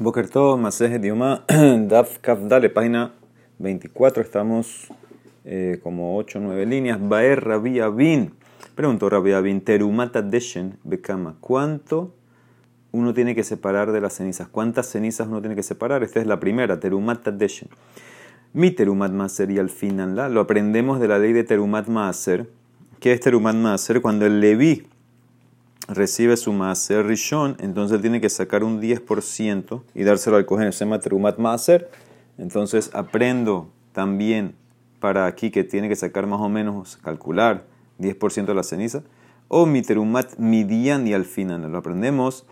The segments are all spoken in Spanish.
Boker Tov, Maseje Dioma, Daf Kafdale, página 24, estamos eh, como 8 o 9 líneas. Baer Rabbi Abin, preguntó Rabbi Abin, Terumata Deshen Bekama, ¿cuánto uno tiene que separar de las cenizas? ¿Cuántas cenizas uno tiene que separar? Esta es la primera, Terumata Deshen. Mi Terumat Maaser y al final lo aprendemos de la ley de Terumat Maaser. ¿Qué es Terumat Maaser? Cuando el Leví recibe su Maaser Rishon, entonces él tiene que sacar un 10% y dárselo al Kohen. Se llama Terumat Maaser. Entonces aprendo también para aquí que tiene que sacar más o menos, calcular 10% de la ceniza. O mi Terumat Midian y al final lo aprendemos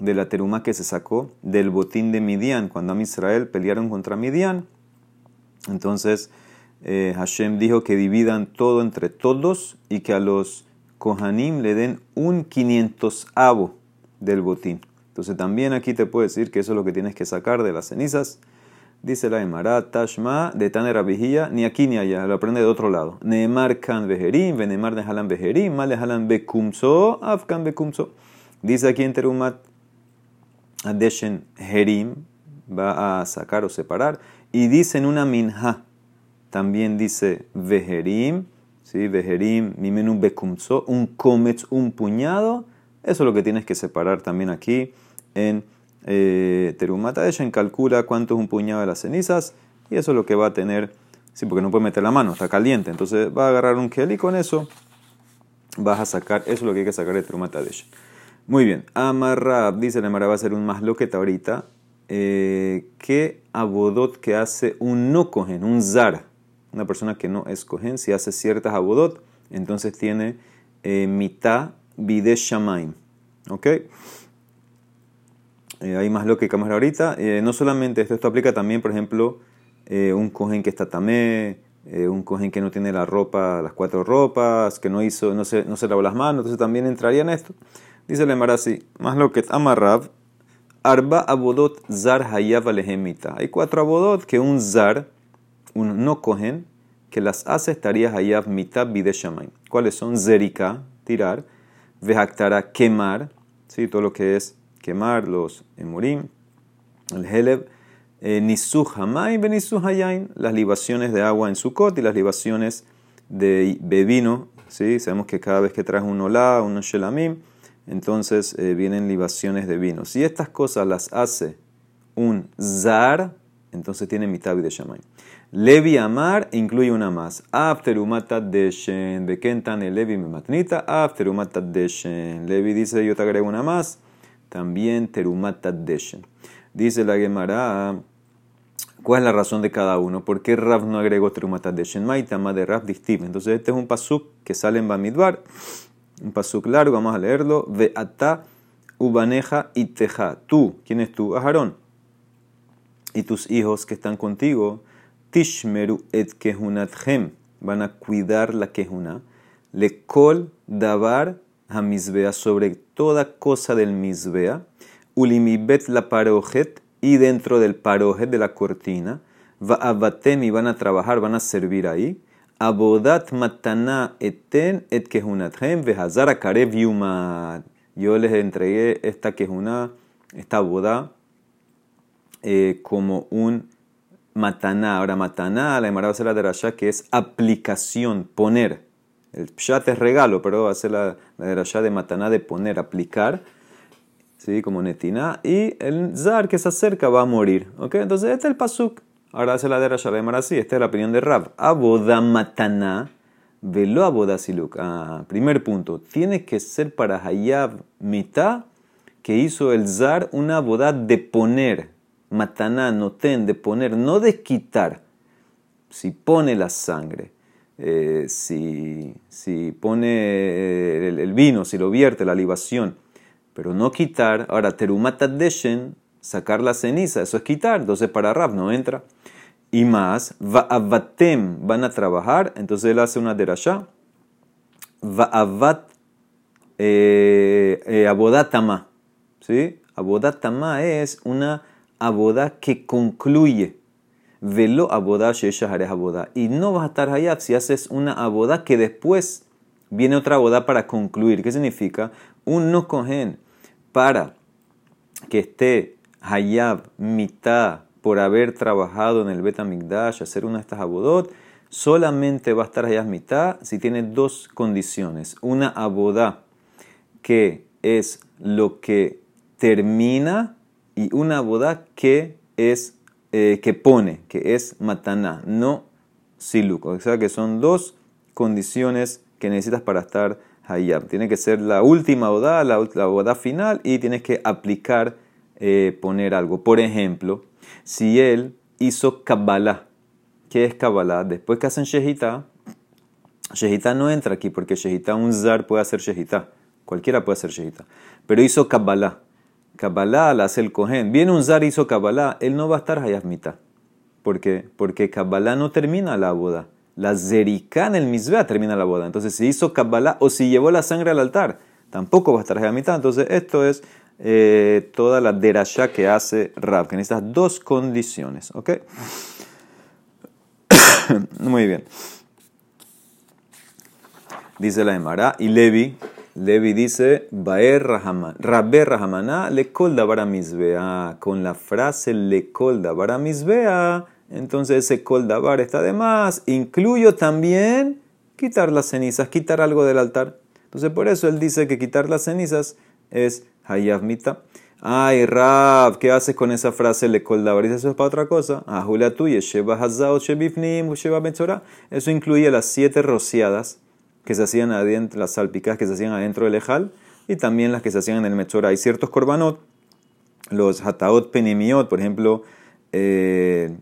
de la teruma que se sacó del botín de Midian, cuando a Israel pelearon contra Midian. Entonces eh, Hashem dijo que dividan todo entre todos y que a los Kohanim le den un avo del botín. Entonces también aquí te puedo decir que eso es lo que tienes que sacar de las cenizas. Dice la Emara, Tashma, de Taner Abijía, ni aquí ni allá, lo aprende de otro lado. Neemar kan vejerim, venemar nehalan vejerim, mal nehalan bekumso, afkan bekumso. Dice aquí en Terumat, Adeshen herim, va a sacar o separar. Y dice en una minha, también dice vejerim, ¿sí? Vejerim, mimenum bekumso, un comets, un puñado. Eso es lo que tienes que separar también aquí en eh, Terumata. Ella calcula cuánto es un puñado de las cenizas y eso es lo que va a tener, sí, porque no puede meter la mano, está caliente. Entonces va a agarrar un kel y con eso vas a sacar, eso es lo que hay que sacar de Terumata de. Muy bien, Amarrab, dice la va a ser un más loqueta ahorita. Eh, ¿Qué abodot que hace un no cogen, un zar? Una persona que no es cohen, si hace ciertas abodot, entonces tiene eh, mitad bidesh shamaim. ¿Ok? Eh, hay más lo que cámara ahorita. Eh, no solamente esto, esto aplica también, por ejemplo, un cohen que está tamé, un cohen que no tiene la ropa, las cuatro ropas, que no hizo, no se, no se lavó las manos, entonces también entraría en esto. Dice el así, más lo que amarrab, arba abodot zar hayav alehemita. Hay cuatro abodot que un zar un no cohen que las hace estaría hayav mitad bideshamay. ¿Cuáles son? Zerika, tirar, vejaktara, quemar, ¿sí? todo lo que es quemar, los emurim, el heleb, eh, nisuh hamay, benisuh hayain, las libaciones de agua en Sukkot y las libaciones de, vino, ¿sí? sabemos que cada vez que traes un olá, un shelamim, entonces eh, vienen libaciones de vino. Si estas cosas las hace un zar, entonces tiene mitad de. Levi Amar incluye una más. Afterumata deshen. Bekentan el Levi matnita. Afterumata deshen. Levi dice, yo te agrego una más. También terumata deshen. Dice la Gemara, ¿cuál es la razón de cada uno? ¿Por qué Rav no agregó terumata deshen? Maitama de Rav distiv. Entonces este es un pasuk que sale en Bamidbar. Un pasuk largo, vamos a leerlo. Ve ata ubaneja iteja. Tú, ¿quién es tú? Aharón y tus hijos que están contigo, tishmeru et kehunatchem, van a cuidar la kehuna, le kol davar hamizbea, sobre toda cosa del misbea, ulimibet la parojet, y dentro del parojet de la cortina, va abatem y van a trabajar, van a servir ahí, abodat matana eten et kehunatchem, vehazar karev yumad. Yo les entregué esta kehuna, esta boda, eh, como un mataná. Ahora, mataná, la Emara va a ser la derashá que es aplicación, poner. El pshat es regalo, pero va a ser la, la derashá de mataná de poner, aplicar. ¿sí? como netina, y el zar que se acerca va a morir. ¿ok? Entonces, este es el pasuk. Ahora hace la de la Emara así. Esta es la opinión de Rab. Aboda mataná, velo aboda siluk. Ah, primer punto. Tiene que ser para Hayab mitad que hizo el zar una boda de poner mataná, noten, de poner, no de quitar. Si pone la sangre, eh, si, si, pone eh, el, vino, si lo vierte, la libación, pero no quitar. Ahora, terumata deshen, sacar la ceniza, eso es quitar. Entonces, para Rab no entra. Y más, va'avatem, van a trabajar. Entonces, él hace una derashá. Va'avat eh, eh, abodatama. ¿Sí? Abodatama es una aboda que concluye. Velo aboda aboda. Y no vas a estar allá si haces una aboda que después viene otra aboda para concluir. ¿Qué significa? Un no cogen para que esté hayab mitad por haber trabajado en el Betamigdash, hacer una de estas abodot, solamente va a estar hayab mitad si tiene dos condiciones. Una abodá que es lo que termina y una abodá que es eh, que pone, que es mataná, no siluk. O sea que son dos condiciones que necesitas para estar hayab. Tiene que ser la última boda, la, la boda final y tienes que aplicar, eh, poner algo. Por ejemplo, si él hizo Kabbalah, ¿qué es Kabbalah? Después que hacen Shehita, Shehita no entra aquí porque Shehita, un zar puede hacer Shehita. Cualquiera puede hacer Shehita. Pero hizo Kabbalah. Kabbalah la hace el Kohen. Viene un zar hizo Kabbalah, él no va a estar hayab mitad. ¿Por qué? Porque Kabbalah no termina la boda. La zerika en el misbea termina la boda. Entonces, si hizo Kabbalah o si llevó la sangre al altar, tampoco va a estar a mitad. Entonces, esto es eh, toda la derasha que hace Rab, que necesitas dos condiciones. ¿Ok? Muy bien. Dice la Emara y Levi. Levi dice, Baer Rabbe Rahamana le colda bara Con la frase le colda bara entonces ese kol davar está de más. Incluyo también quitar las cenizas, quitar algo del altar. Entonces por eso él dice que quitar las cenizas es hayav mita. Ay, Rab, ¿qué haces con esa frase le kol davar? Eso es para otra cosa. Ajulia tuya, sheba hazao, shebifnim, sheba Eso incluye las siete rociadas que se hacían adentro, las salpicadas que se hacían adentro del ejal y también las que se hacían en el mechora. Hay ciertos korbanot, los hataot penimiot, por ejemplo, eh,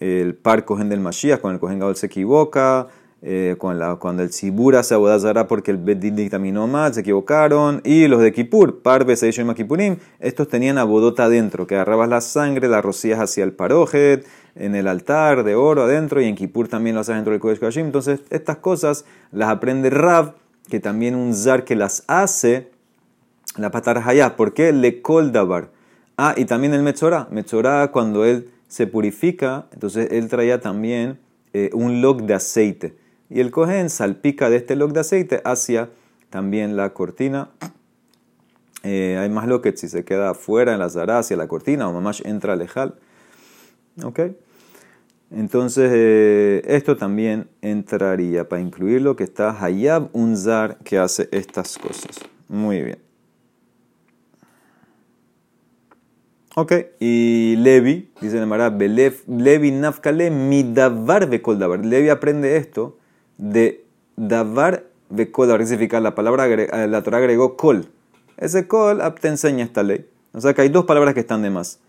el par cogen del Mashiach, con el cogen Gadol se equivoca, eh, cuando el Sibura se abodazará porque el Bedin dictaminó mal, se equivocaron, y los de Kippur, par Beseisho y Makipurim, estos tenían abodota adentro, que agarrabas la sangre, la rocías hacia el parojet, en el altar de oro adentro, y en Kippur también lo haces dentro del Kodesh Kashim. Entonces, estas cosas las aprende Rav, que también un zar que las hace, la patar hayá. ¿Por qué? Le koldabar. Ah, y también el Metzorah. Metzorah, cuando él se purifica, entonces él traía también eh, un log de aceite. Y el cohen salpica de este log de aceite hacia también la cortina. Eh, hay más lo que si se queda fuera en la zara hacia la cortina o mamás entra lejal. ¿Ok? Entonces, eh, esto también entraría para incluir lo que está Hayab Unzar que hace estas cosas. Muy bien. Ok, y Levi, dice el Mará, Levi nafkale mi davar davar. Levi aprende esto de davar bekol davar. Significa la palabra, eh, la Torah agregó kol. Ese kol te enseña esta ley. O sea que hay dos palabras que están de más.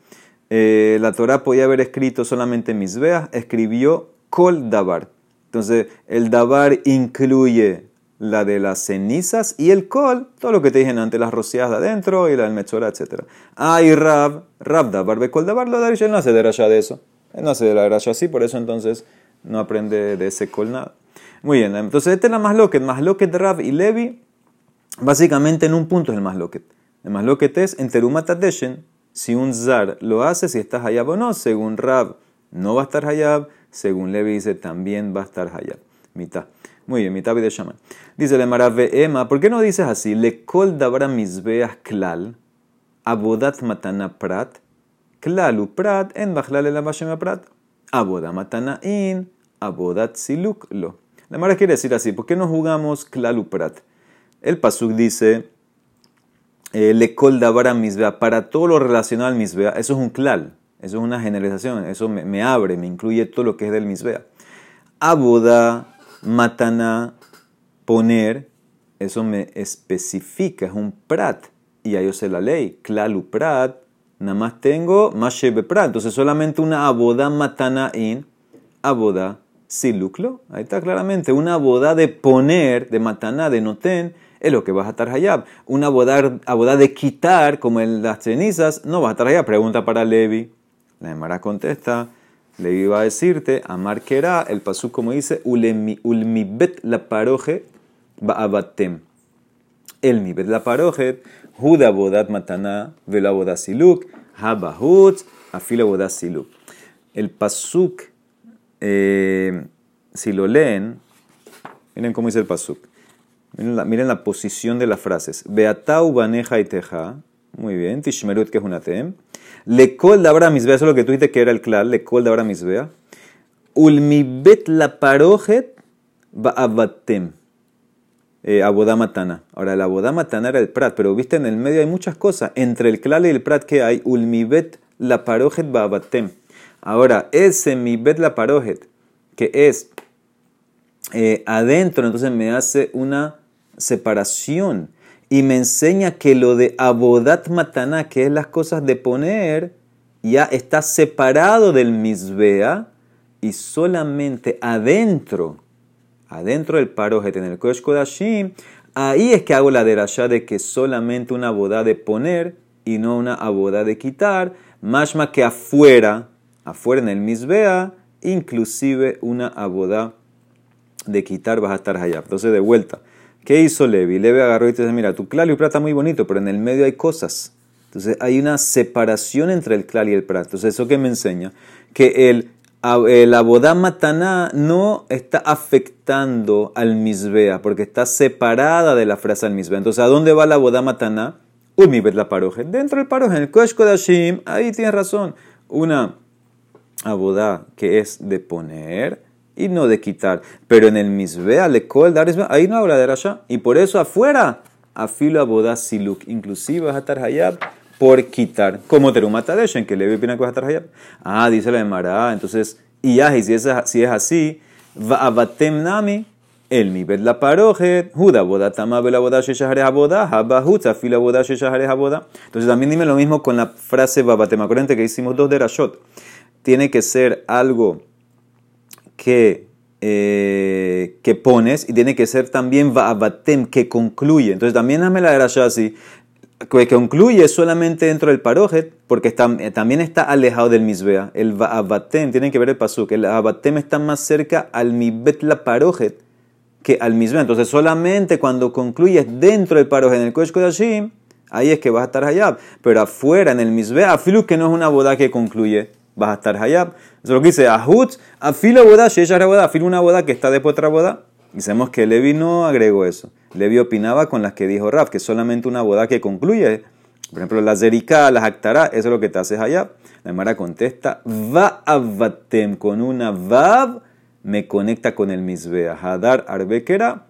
Eh, la Torah podía haber escrito solamente misbeas, escribió kol davar. Entonces, el davar incluye la de las cenizas y el col, todo lo que te dije antes, las rociadas de adentro y la del mechora, etc. Ah, y Rab, Rab da barbecol da barlo él no hace de raya de eso. Él no hace de la raya así, por eso entonces no aprende de ese col nada. Muy bien, entonces este es la más loquet Rab y Levi, básicamente en un punto es el más loquet. El más loquet es en Terumata si un zar lo hace, si estás hayab o no, según Rab no va a estar hayab, según Levi dice también va a estar hayab. Mitad. Muy bien, mitad de shaman. Dice le marave Emma, ¿por qué no dices así? Le kol dabra misbeach klal, abodat matana prat, klalu prat, en bachlal el prat, abodat matana in, abodat siluk lo. La Mara quiere decir así, ¿por qué no jugamos klalu prat? El pasuk dice, le kol dabra misbea, para todo lo relacionado al misbea, eso es un klal, eso es una generalización, eso me, abre, me incluye todo lo que es del misbea. Aboda matana, poner, eso me especifica, es un prat. Y ahí yo sé la ley, klalu prat, nada más tengo mashebe prat. Entonces solamente una aboda matana in, aboda siluklo. Ahí está claramente, una aboda de poner, de matana, de noten, es lo que vas a estar hayab. Una aboda, de quitar, como en las cenizas, no vas a estar hayab. Pregunta para Levi. La Emara contesta, le iba a decirte, Amar Kera, el pasú como dice, Ulmibet la paroje ba'abatem. El mibet la paroje, Juda bodat matana, vela bodat siluk, habahut, afila bodat siluk. El pasuk, eh, si lo leen, miren cómo dice el pasuk. Miren la, posición de las frases. Beatau baneja y teja. Muy bien. Tishmerut que es una tem. Le col dabra misbea, eso es lo que tú dijiste que era el clal, le col dabra misbea. Ulmibet la parojet ba'abatem. Eh, abodamatana. Ahora, el abodamatana era el prat, pero viste, en el medio hay muchas cosas. Entre el clal y el prat que hay, ulmibet la parojet ba'abatem. Ahora, ese mibet la parojet, que es eh, adentro, entonces me hace una separación y me enseña que lo de abodat matana, que es las cosas de poner, ya está separado del misbea y solamente adentro, adentro del parojet, en el Kodesh Kodashim, ahí es que hago la derashá de que solamente una boda de poner y no una boda de quitar, más que afuera, afuera en el misbea, inclusive una aboda de quitar vas a estar allá. Entonces, de vuelta, ¿qué hizo Levi? Levi agarró y dice, mira, tu clal y el está muy bonito, pero en el medio hay cosas. Entonces, hay una separación entre el clal y el prat. Entonces, ¿eso que me enseña? Que el, el abodá mataná no está afectando al misbea, porque está separada de la frase al misbea. Entonces, ¿a dónde va la abodá mataná? Ulmibet la paroje. Dentro del paroje, en el Kosh Kodashim, ahí tienes razón. Una abodá que es de poner y no de quitar. Pero en el misbea, le dar ahí no habla de rasha. Y por eso afuera, afilo boda siluk. Inclusive a estar hayab por quitar. Como terumata en que le opina que a estar hayab. Ah, dice la Emara. Entonces, y si es, si es así, va a batem nami. El mi la parojet, juda boda tama la boda sheshahare aboda, haba hutza fila boda sheshahare aboda. Entonces también dime lo mismo con la frase babatem. Acuérdense que hicimos dos de rashot. Tiene que ser algo que, eh, que pones y tiene que ser también va'abatem, que concluye. Entonces también dame la grasa así, que concluye solamente dentro del parojet, porque eh, también está alejado del misbea. El va'abatem, tiene que ver el pasuk, el va'abatem está más cerca al mibet la parojet que al misbea. Entonces solamente cuando concluyes dentro del parojet, en el kodesh kodashim, ahí es que vas a estar allá. Pero afuera, en el misbea, afilu que no es una boda que concluye, vas a estar hayab. Eso es lo que dice, ahut, afilo boda, sheyar boda, afilo una boda que está después de otra boda. Y que Levi no agregó eso. Levi opinaba con las que dijo Raf, que solamente una boda que concluye. Por ejemplo, la zerika, la jactará, eso es lo que te hace hayab. La Mara contesta, va avatem, con una vav, me conecta con el misbea. Hadar arbekera,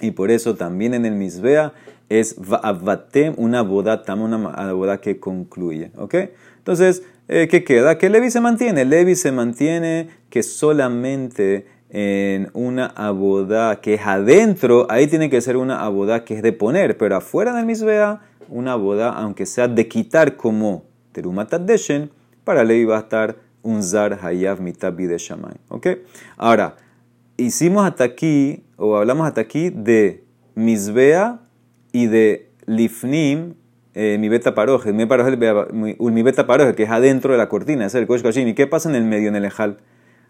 y por eso también en el misbea es avatem, una boda, una boda que concluye. ¿Ok? Entonces, eh, ¿qué queda? Que Levi se mantiene. Levi se mantiene que solamente en una abodá que es adentro, ahí tiene que ser una abodá que es de poner, pero afuera del misbea, una abodá, aunque sea de quitar como terumatat deshen, para Levi va a estar un zar hayav mitabi de shamay. ¿Ok? Ahora, hicimos hasta aquí, o hablamos hasta aquí de misbea y de lifnim mi beta paroje, mi beta paroje, que es adentro de la cortina, es el kosh ¿Y qué pasa en el medio, en el ejal?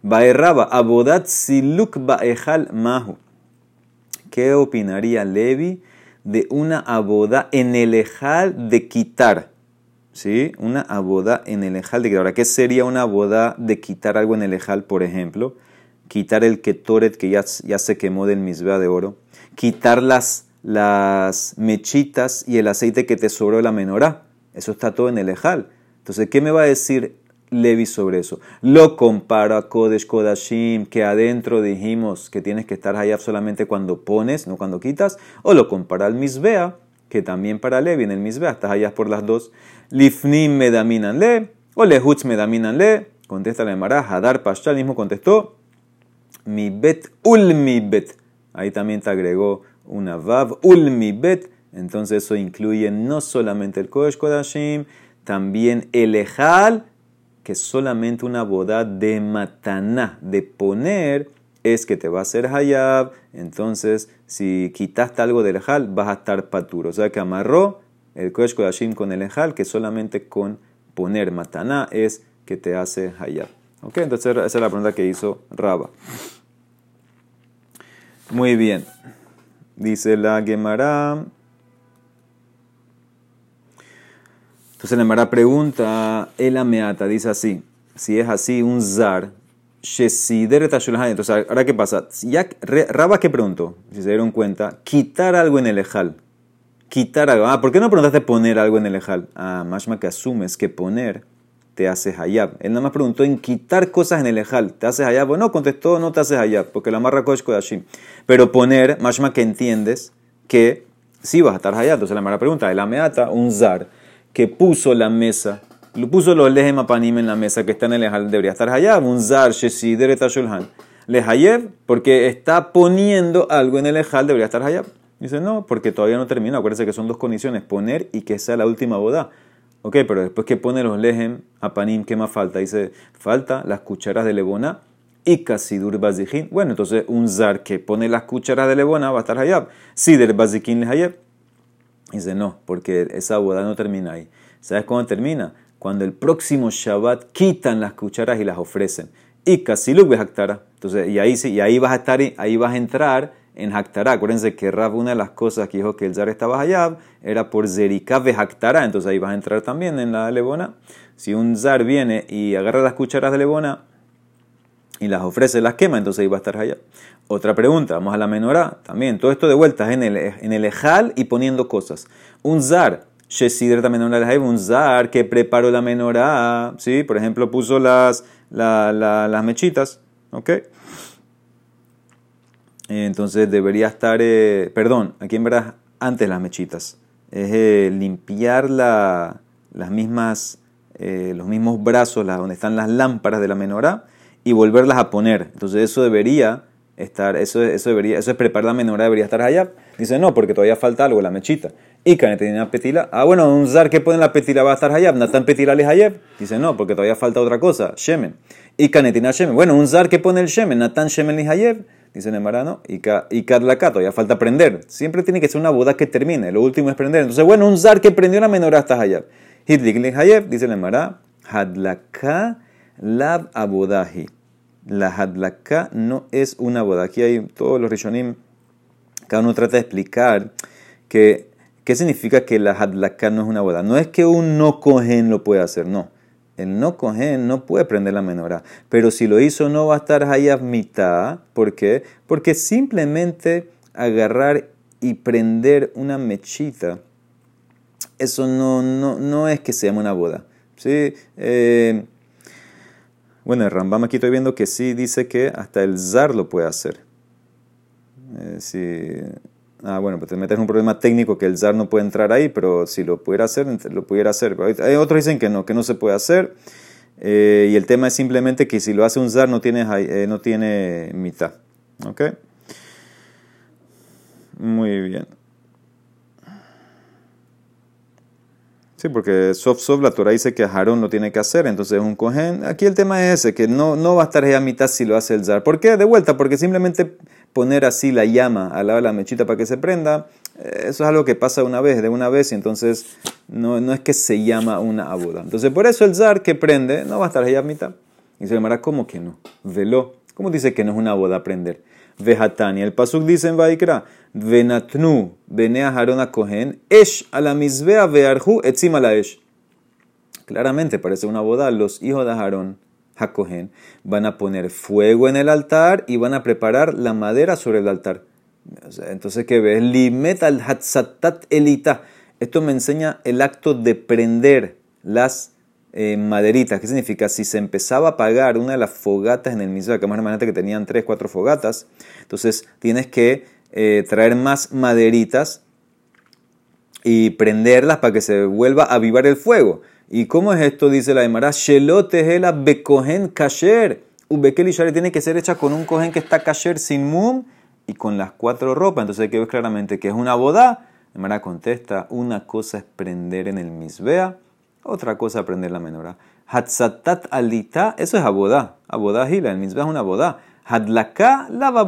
Baerraba, abodat siluk baejal mahu. ¿Qué opinaría Levi de una aboda en el ejal de quitar? ¿Sí? Una aboda en el ejal de quitar. Ahora, ¿qué sería una aboda de quitar algo en el ejal, por ejemplo? Quitar el ketoret que ya, ya se quemó del misbea de oro. Quitar las las mechitas y el aceite que te sobró de la menorá. Eso está todo en el ejal. Entonces, ¿qué me va a decir Levi sobre eso? Lo comparo a Kodesh Kodashim, que adentro dijimos que tienes que estar allá solamente cuando pones, no cuando quitas. O lo compara al Misbea, que también para Levi en el Misbea, estás allá por las dos. Lifnim me daminan le, o lehutz me daminan le. Contesta la Emara, Hadar Pashtal mismo contestó. Mi bet ul mi bet. Ahí también te agregó una Vav, Ulmi Bet. Entonces eso incluye no solamente el Kodesh Kodashim, también el Ejal, que solamente una boda de mataná, de poner, es que te va a hacer Hayab. Entonces, si quitaste algo del Ejal, vas a estar paturo. O sea que amarró el Kodesh Kodashim con el Ejal, que solamente con poner mataná es que te hace Hayab. ¿Ok? Entonces, esa es la pregunta que hizo Raba. Muy bien. Dice la Gemara. Entonces la Gemara pregunta, el ameata, dice así, si es así, un zar, entonces ahora qué pasa, ya Raba que preguntó, si se dieron cuenta, quitar algo en el ejal, quitar algo. Ah, ¿por qué no preguntaste poner algo en el ejal? Ah, más que asumes que poner te hace hayab. Él nada más preguntó en quitar cosas en el ejal. ¿Te hace hayab o no? Contestó, no te hace hayab, porque la marra kosh kodashim. Pero poner, más que entiendes que sí vas a estar hayab. Entonces la marra pregunta, el ameata, un zar, que puso la mesa, lo puso los lejem apanim en la mesa que está en el ejal, debería estar hayab. Un zar, shesider etashulhan. Le hayab, porque está poniendo algo en el ejal, debería estar hayab. Dice, no, porque todavía no termina. Acuérdense que son dos condiciones, poner y que sea la última boda. Ok, pero después que pone los lejem a panim, ¿qué más falta? Dice, falta las cucharas de lebona y kasidur bazikin. Bueno, entonces un zar que pone las cucharas de lebona va a estar hayab. Sider bazikin le hayab. Dice, no, porque esa boda no termina ahí. ¿Sabes cuándo termina? Cuando el próximo Shabbat quitan las cucharas y las ofrecen. Y kasiluk behaktara. Entonces, y ahí, y ahí vas a estar, ahí vas a entrar en Haktara. Acuérdense que Rab, una de las cosas que dijo que el zar estaba hayab, era por Zerika de Haktara. Entonces ahí vas a entrar también en la lebona. Si un zar viene y agarra las cucharas de lebona y las ofrece, las quema, entonces ahí va a estar hayab. Otra pregunta, vamos a la menorá. También, todo esto de vueltas en el, en el ejal y poniendo cosas. Un zar. también un zar que preparó la menorá, ¿sí? Por ejemplo, puso las, las mechitas, ¿ok? Entonces debería estar, eh, perdón, aquí en verdad antes las mechitas. Es eh, limpiar la, las mismas, eh, los mismos brazos, donde están las lámparas de la menorá, y volverlas a poner. Entonces eso debería estar, eso, eso, debería, eso es preparar la menorá, debería estar allá. Dice, no, porque todavía falta algo, la mechita. Y una petila. Ah, bueno, un zar que pone la petila va a estar hayab. Natan petila le hayab. Dice, no, porque todavía falta otra cosa, shemen. Y canetina shemen. Bueno, un zar que pone el shemen, Natan shemen le hayab. Dice Nemarano, y, y Kadlakato, ya falta prender. Siempre tiene que ser una boda que termine. Lo último es prender. Entonces, bueno, un zar que prendió una menorá hasta Hayab. Hitlik Hayab, dice Nemara, Hadlaka lab abodahi. La hadlaka no es una boda. Aquí hay todos los rishonim, cada uno trata de explicar que, qué significa que la hadlaka no es una boda. No es que un no cogen lo puede hacer, no el no cogen no puede prender la menorá. Pero si lo hizo, no va a estar hayab mitad. ¿Por qué? Porque simplemente agarrar y prender una mechita, eso no, no, no es que se llame una boda. ¿sí? Eh, bueno, el Rambam aquí estoy viendo que sí dice que hasta el zar lo puede hacer. Eh, Ah, bueno, pues te metes en un problema técnico que el zar no puede entrar ahí, pero si lo pudiera hacer, lo pudiera hacer. hay otros dicen que no, que no se puede hacer. Eh, y el tema es simplemente que si lo hace un zar no tiene, eh, no tiene mitad. ¿Ok? Muy bien. Sí, porque sof sof la Torah dice que Aarón lo tiene que hacer, entonces es un cohen. Aquí el tema es ese, que no, no va a estar a mitad si lo hace el zar. ¿Por qué? De vuelta, porque simplemente poner así la llama al lado de la mechita para que se prenda, eh, eso es algo que pasa una vez, de una vez, y entonces no, no es que se llama una abuda. Entonces por eso el zar que prende no va a estar a mitad. Y se llamará, ¿cómo que no? Veló. ¿Cómo dice que no es una boda prender? Vejatani. El pasuk dice en Vaikra, Venatnu, Benea Harona Kohen, Esh a la misbea vearhu etzima la Esh. Claramente parece una boda. Los hijos de Aarón, Hakohen, van a poner fuego en el altar y van a preparar la madera sobre el altar. Entonces, ¿qué ves? Limet al hatzatat elita. Esto me enseña el acto de prender las eh, maderitas. ¿Qué significa? Si se empezaba a apagar una de las fogatas en el mismo, que más imagínate que tenían tres, cuatro fogatas, entonces tienes que eh, traer más maderitas y prenderlas para que se vuelva a avivar el fuego. ¿Y cómo es esto? Dice la Emara, Shelotehela bekohen kasher. Ubekel tiene que ser hecha con un cohen que está kasher sin mum y con las cuatro ropas. Entonces hay que ver claramente que es una boda. Emara contesta, una cosa es prender en el misbea otra cosa aprender la menorá. Hatzatat alita, eso es abodá. Abodahi, la misma es una abodá. Hadlaka, lava.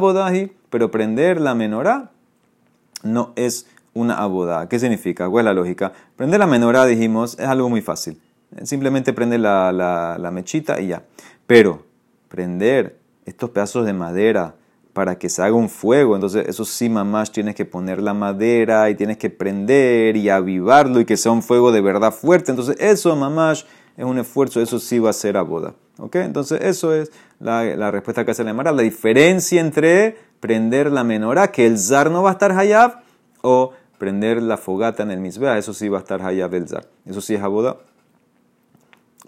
Pero prender la menorá no es una abodá. ¿Qué significa? ¿Cuál es la lógica? Prender la menorá, dijimos, es algo muy fácil. Simplemente prende la, la mechita y ya. Pero prender estos pedazos de madera, para que se haga un fuego. Entonces, eso sí, mamás, tienes que poner la madera y tienes que prender y avivarlo y que sea un fuego de verdad fuerte. Entonces, eso, mamás, es un esfuerzo, eso sí va a ser a boda. ¿Ok? Entonces, eso es la, respuesta que hace la Emara. La diferencia entre prender la menorá, que el zar no va a estar hayab, o prender la fogata en el misbea, eso sí va a estar hayab el zar. Eso sí es aboda.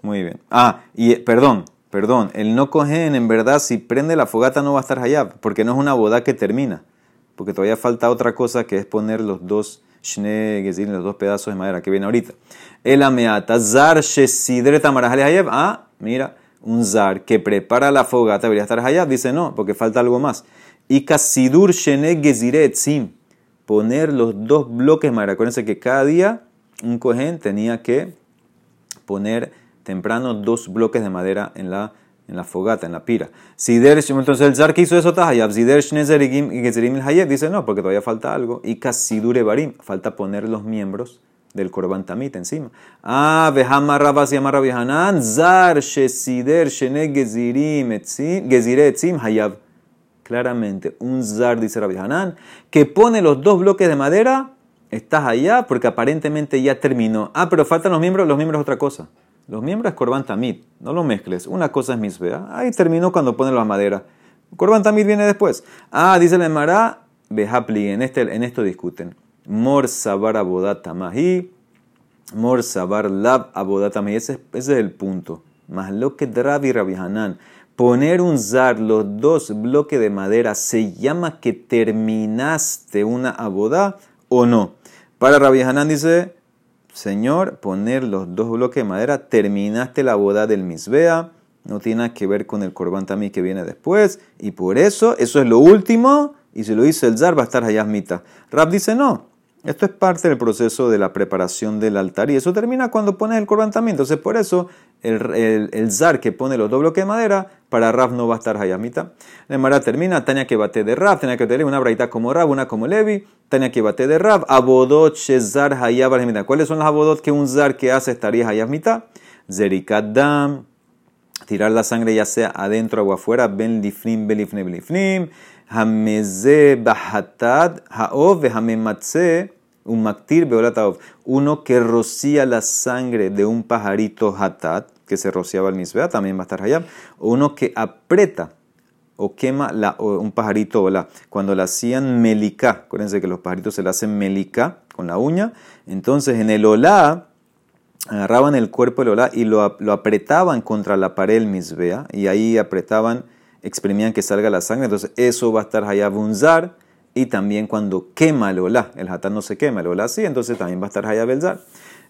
Muy bien. Ah, y perdón, perdón, el no cogen en verdad si prende la fogata no va a estar hayab, porque no es una boda que termina, porque todavía falta otra cosa que es poner los dos shne los dos pedazos de madera que viene ahorita. El ameata zar shesidre tamarajale hayab. Ah, mira, un zar que prepara la fogata debería estar hayab. Dice no, porque falta algo más. Y kasidur shene gezire poner los dos bloques de madera. Acuérdense que cada día un cohen tenía que poner temprano dos bloques de madera en la, en la fogata, en la pira. entonces el zar que hizo eso, Tahayab, Sider dice no, porque todavía falta algo. Y Kasidure Barim, falta poner los miembros del Korban Tamit encima. Ah, Vehama Rabas y Amara Hanan, Zar Shesider Shene Gezirim Gezire Etzim Hayab. Claramente, un Zar, dice Rabbi Hanan, que pone los dos bloques de madera, estás allá porque aparentemente ya terminó. Ah, pero faltan los miembros, los miembros es otra cosa. Los miembros es Corban Tamid, no lo mezcles. Una cosa es Misbea. Ahí terminó cuando pone la madera. Corban Tamid viene después. Ah, dice el Mará, Behapli, en, este, en esto discuten. Mor Sabar Abodat Tamahi, Mor Sabar Lab Abodat Ese, ese, es el punto. Más lo que Drabi Rabbi Hanan. Poner un zar, los dos bloques de madera, ¿se llama que terminaste una abodá o no? Para Rabbi Hanan dice, Señor, poner los dos bloques de madera, terminaste la boda del misbea, no tiene nada que ver con el corbán también que viene después, y por eso, eso es lo último, y si lo hizo el zar va a estar hayasmita. Rab dice no, esto es parte del proceso de la preparación del altar, y eso termina cuando pones el corbán también, entonces por eso el, el, zar que pone los dos bloques de madera, para Rab no va a estar hayamita. La Mara termina, Tania que bate de Rab, Tania que tener una braita como Rab, una como Levi, Tania que bate de Rab, Abodot Shezar Hayab ¿Cuáles son los abodot que un zar que hace estaría hayamita? Zerikadam, tirar la sangre ya sea adentro o afuera, ben lifnim, belifne, belifnim, hameze bahatad, haov, hamematze, un maktir beolataov, uno que rocía la sangre de un pajarito hatat, que se rociaba el misbea, también va a estar hayab, o uno que aprieta o quema la, un pajarito ola. Cuando le hacían melica, acuérdense que los pajaritos se le hacen melica con la uña, entonces en el olá agarraban el cuerpo del olá y lo, lo apretaban contra la pared misbea, y ahí apretaban, exprimían que salga la sangre, entonces eso va a estar hayab unzar, y también cuando quema el olá, el hatán no se quema, el olá sí, entonces también va a estar hayab el zar.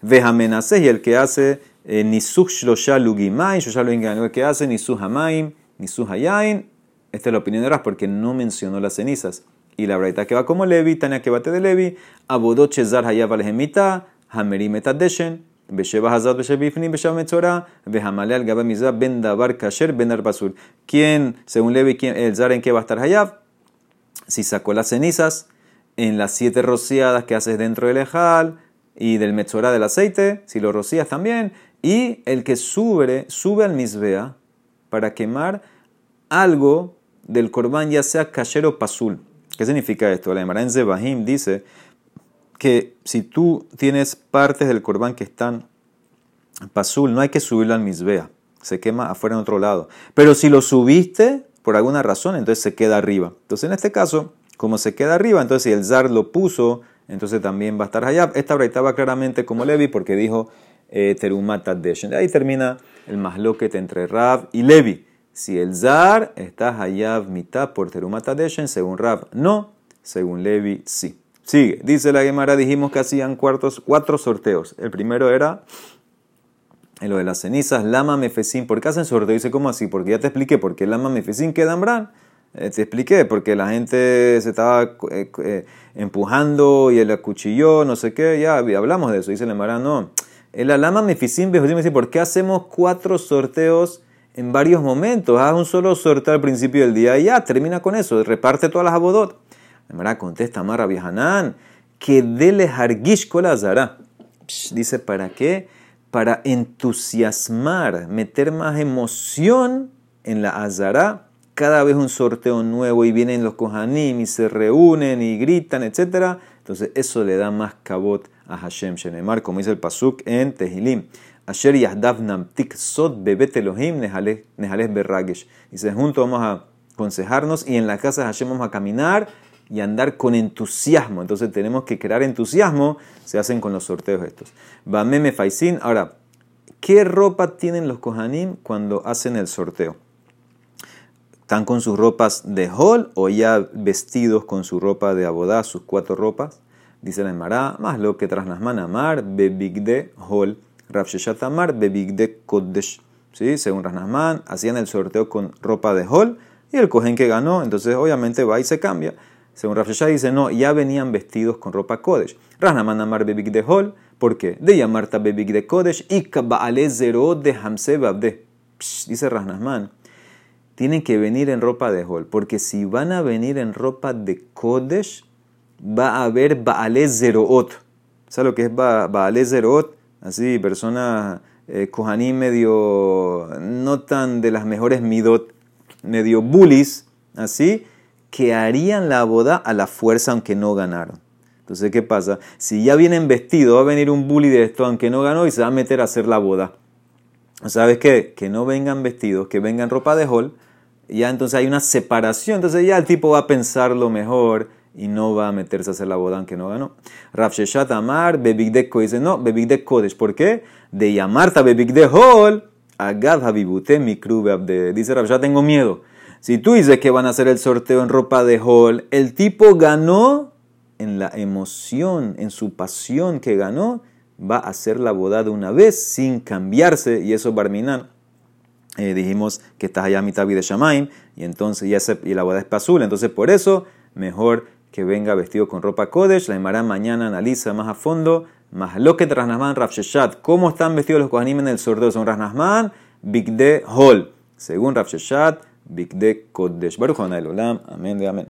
Vejamenase y el que hace eh, Nisuch Shlosha Lugimain, el que hace Nisuh Hamaim, Nisuh Hayain. Esta es la opinión de Ras porque no mencionó las cenizas. Y la braita que va como Levi, Tania que bate de Levi, Abodot Chezar Hayav Alhemita, Hameri Metadeshen, Besheba Hazad Beshebifni, Besheba Metzora, Behamale al Gaba Mizah, Ben Dabar Kasher, Ben Arbasur. ¿Quién, según Levi, quién, el Zar en qué va a estar Hayav? Si sacó las cenizas en las siete rociadas que haces dentro del Ejal y del Metzora del aceite, si lo rocías también, y el que sube, sube al misbea para quemar algo del corbán, ya sea kasher o pasul. ¿Qué significa esto? La Emara en dice que si tú tienes partes del corbán que están pasul, no hay que subirlo al misbea. Se quema afuera en otro lado. Pero si lo subiste por alguna razón, entonces se queda arriba. Entonces en este caso, como se queda arriba, entonces si el zar lo puso, entonces también va a estar allá. Esta breita va claramente como Levi porque dijo eh, Terumata Deshen. Ahí termina el masloquet entre Rav y Levi. Si el Zar está Hayav mitad por Terumata Deshen, según Rav no, según Levi sí. Sigue, dice la Gemara, dijimos que hacían cuartos, cuatro sorteos. El primero era en lo de las cenizas, Lama Mefesin. ¿Por qué hacen sorteo? Dice, ¿cómo así? Porque ya te expliqué, porque Lama Mefesin queda Bran. Eh, te expliqué, porque la gente se estaba eh, empujando y el acuchilló, no sé qué, ya hablamos de eso. Dice la Gemara, no. El alama mefisim me dice, ¿por qué hacemos cuatro sorteos en varios momentos? Haz un solo sorteo al principio del día y ya, termina con eso, reparte todas las abodot. La contesta Mara Vihanan, que dele hargish. Dice, ¿para qué? Para entusiasmar, meter más emoción en la azara. Cada vez un sorteo nuevo y vienen los kohanim y se reúnen y gritan, etc. Entonces eso le da más cabot a Hashem Shenemar, como dice el Pasuk en Tehilim. Asher Yahdav Namtik Sod Bebet Elohim Nehales Berragesh. Dice, juntos vamos a aconsejarnos y en la casa de Hashem vamos a caminar y andar con entusiasmo. Entonces tenemos que crear entusiasmo, se hacen con los sorteos estos. Bameme Faisin. Ahora, ¿qué ropa tienen los Kohanim cuando hacen el sorteo? ¿Están con sus ropas de hol o ya vestidos con su ropa de abodá, sus cuatro ropas? Dice la Emara, más lo que tras Nasman Amar, bebigde hol, Rafsheshat Amar, bebigde kodesh. ¿Sí? Según Rasnasman, hacían el sorteo con ropa de hol y el cohen que ganó, entonces obviamente va y se cambia. Según Rafsheshat dice, no, ya venían vestidos con ropa kodesh. Rasnasman Amar, bebigde hol, ¿por qué? De llamarta bebigde kodesh y kaba'ale zero de hamse babde. Dice Rasnasman, tienen que venir en ropa de hol, porque si van a venir en ropa de kodesh, va a haber Baale Zeroot. ¿Sabes lo que es Baale Zeroot? Así, personas eh, medio, no tan de las mejores midot, medio bullies, así, que harían la boda a la fuerza aunque no ganaron. Entonces, ¿qué pasa? Si ya vienen vestidos, va a venir un bully de esto aunque no ganó y se va a meter a hacer la boda. ¿Sabes qué? Que no vengan vestidos, que vengan ropa de hall. Ya entonces hay una separación. Entonces ya el tipo va a pensar lo mejor y no va a meterse a hacer la boda aunque no ganó. Rav Sheshat Amar, Bebigdeko dice, no, Bebigdek Kodesh. ¿Por qué? De llamarta Bebigde Hol, Agad Habibute Mikru Abde. Dice Rav, ya tengo miedo. Si tú dices que van a hacer el sorteo en ropa de Hol, el tipo ganó en la emoción, en su pasión que ganó, va a hacer la boda de una vez sin cambiarse y eso Barminan. Eh, dijimos que estás allá a mitad de Shamaim y entonces ya se, y la boda es azul, entonces por eso mejor que venga vestido con ropa Kodesh. La Emara mañana analiza más a fondo. Más lo que Rasnasman Rafsheshat. ¿Cómo están vestidos los Kohanim en el sorteo? Son Rasnasman, Big de Hol. Según Rafsheshat, בגדי קודש. ברוך הוא עונה אל עולם, אמן ואמן.